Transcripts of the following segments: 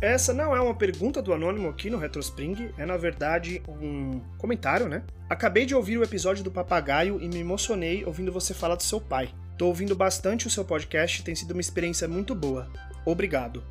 Essa não é uma pergunta do Anônimo aqui no Retrospring, é na verdade um comentário, né? Acabei de ouvir o episódio do papagaio e me emocionei ouvindo você falar do seu pai. Tô ouvindo bastante o seu podcast, tem sido uma experiência muito boa. Obrigado.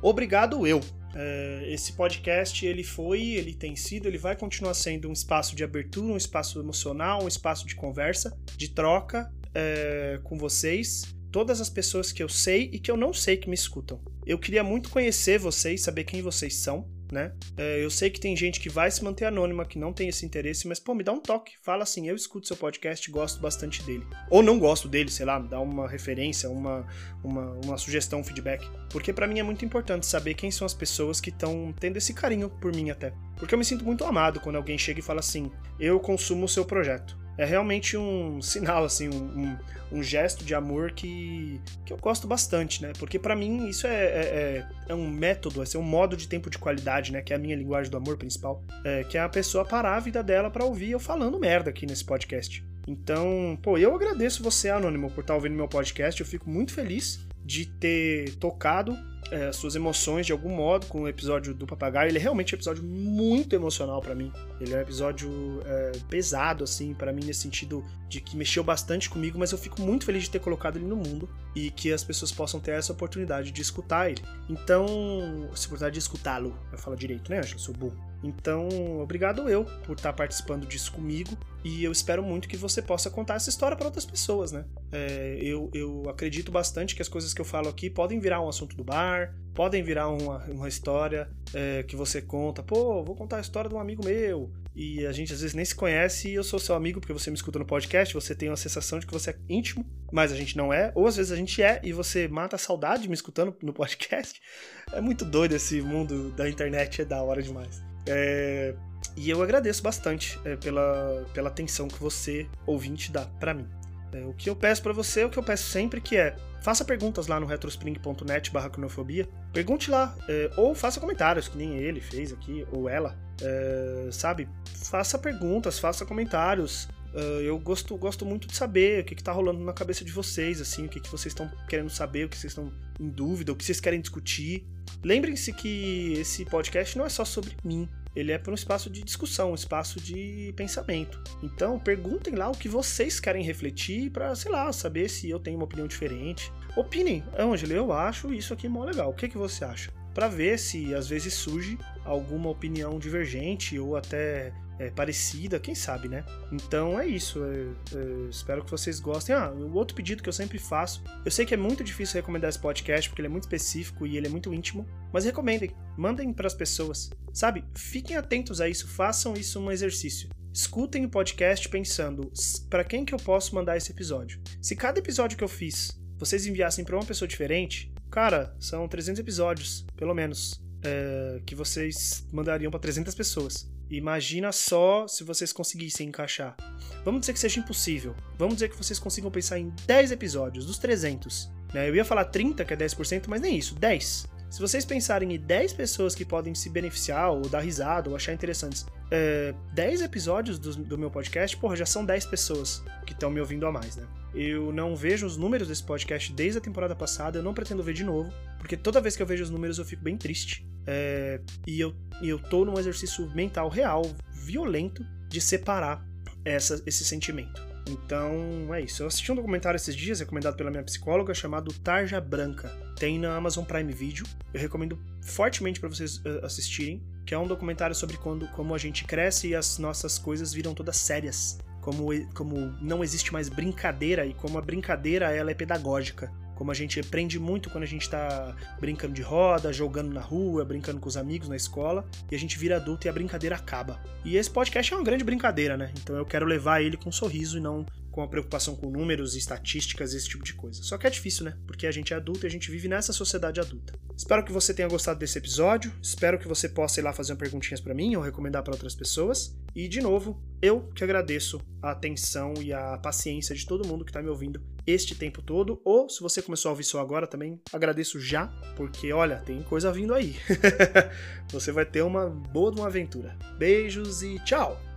Obrigado eu. É, esse podcast ele foi, ele tem sido, ele vai continuar sendo um espaço de abertura, um espaço emocional, um espaço de conversa, de troca é, com vocês, todas as pessoas que eu sei e que eu não sei que me escutam. Eu queria muito conhecer vocês, saber quem vocês são, né? É, eu sei que tem gente que vai se manter anônima, que não tem esse interesse, mas pô, me dá um toque. Fala assim, eu escuto seu podcast gosto bastante dele. Ou não gosto dele, sei lá, me dá uma referência, uma, uma, uma sugestão, um feedback. Porque para mim é muito importante saber quem são as pessoas que estão tendo esse carinho por mim até. Porque eu me sinto muito amado quando alguém chega e fala assim, eu consumo o seu projeto é realmente um sinal, assim, um, um, um, gesto de amor que, que eu gosto bastante, né? Porque para mim isso é, é, é, é, um método, é um modo de tempo de qualidade, né? Que é a minha linguagem do amor principal, é, que é a pessoa parar a vida dela para ouvir eu falando merda aqui nesse podcast. Então, pô, eu agradeço você, Anônimo, por estar ouvindo meu podcast, eu fico muito feliz de ter tocado é, suas emoções de algum modo com o episódio do papagaio. Ele é realmente um episódio muito emocional para mim. Ele é um episódio é, pesado, assim, para mim, nesse sentido de que mexeu bastante comigo, mas eu fico muito feliz de ter colocado ele no mundo e que as pessoas possam ter essa oportunidade de escutar ele. Então, essa oportunidade de escutá-lo, eu falo direito, né, Angela? Sou burro. Então, obrigado eu por estar participando disso comigo e eu espero muito que você possa contar essa história para outras pessoas, né? É, eu, eu acredito bastante que as coisas que eu falo aqui podem virar um assunto do bar, podem virar uma, uma história é, que você conta. Pô, vou contar a história de um amigo meu. E a gente às vezes nem se conhece e eu sou seu amigo porque você me escuta no podcast, você tem uma sensação de que você é íntimo, mas a gente não é. Ou às vezes a gente é e você mata a saudade me escutando no podcast. É muito doido esse mundo da internet, é da hora demais. É, e eu agradeço bastante é, pela, pela atenção que você, ouvinte, dá para mim. É, o que eu peço para você é o que eu peço sempre, que é faça perguntas lá no retrospring.net barra cronofobia. Pergunte lá, é, ou faça comentários, que nem ele fez aqui, ou ela, é, sabe? Faça perguntas, faça comentários. Uh, eu gosto, gosto muito de saber o que, está rolando na cabeça de vocês, assim, o que, que vocês estão querendo saber, o que vocês estão em dúvida, o que vocês querem discutir. Lembrem-se que esse podcast não é só sobre mim. Ele é para um espaço de discussão, um espaço de pensamento. Então, perguntem lá o que vocês querem refletir para, sei lá, saber se eu tenho uma opinião diferente. Opinem, Ângelo, eu acho isso aqui mó legal. O que, que você acha? Para ver se às vezes surge alguma opinião divergente ou até é, parecida, quem sabe, né? Então é isso. Eu, eu espero que vocês gostem. Ah, o outro pedido que eu sempre faço. Eu sei que é muito difícil recomendar esse podcast porque ele é muito específico e ele é muito íntimo, mas recomendem, mandem para as pessoas. Sabe? Fiquem atentos a isso, façam isso um exercício. Escutem o podcast pensando, para quem que eu posso mandar esse episódio? Se cada episódio que eu fiz vocês enviassem para uma pessoa diferente, cara, são 300 episódios, pelo menos, é, que vocês mandariam para 300 pessoas. Imagina só se vocês conseguissem encaixar. Vamos dizer que seja impossível. Vamos dizer que vocês consigam pensar em 10 episódios dos 300. Né? Eu ia falar 30, que é 10%, mas nem isso, 10. Se vocês pensarem em 10 pessoas que podem se beneficiar, ou dar risada, ou achar interessantes, é, 10 episódios do, do meu podcast, porra, já são 10 pessoas que estão me ouvindo a mais, né? Eu não vejo os números desse podcast desde a temporada passada, eu não pretendo ver de novo, porque toda vez que eu vejo os números eu fico bem triste. É, e eu, eu tô num exercício mental real, violento, de separar essa, esse sentimento. Então é isso. Eu assisti um documentário esses dias, recomendado pela minha psicóloga, chamado Tarja Branca. Tem na Amazon Prime Video. Eu recomendo fortemente para vocês uh, assistirem. Que é um documentário sobre quando, como a gente cresce e as nossas coisas viram todas sérias como, como não existe mais brincadeira e como a brincadeira ela é pedagógica. Como a gente aprende muito quando a gente está brincando de roda, jogando na rua, brincando com os amigos na escola, e a gente vira adulto e a brincadeira acaba. E esse podcast é uma grande brincadeira, né? Então eu quero levar ele com um sorriso e não com a preocupação com números, estatísticas, esse tipo de coisa. Só que é difícil, né? Porque a gente é adulto e a gente vive nessa sociedade adulta. Espero que você tenha gostado desse episódio. Espero que você possa ir lá fazer perguntinhas para mim ou recomendar para outras pessoas. E de novo, eu que agradeço a atenção e a paciência de todo mundo que está me ouvindo este tempo todo. Ou se você começou a ouvir só agora também, agradeço já, porque olha, tem coisa vindo aí. você vai ter uma boa uma aventura. Beijos e tchau!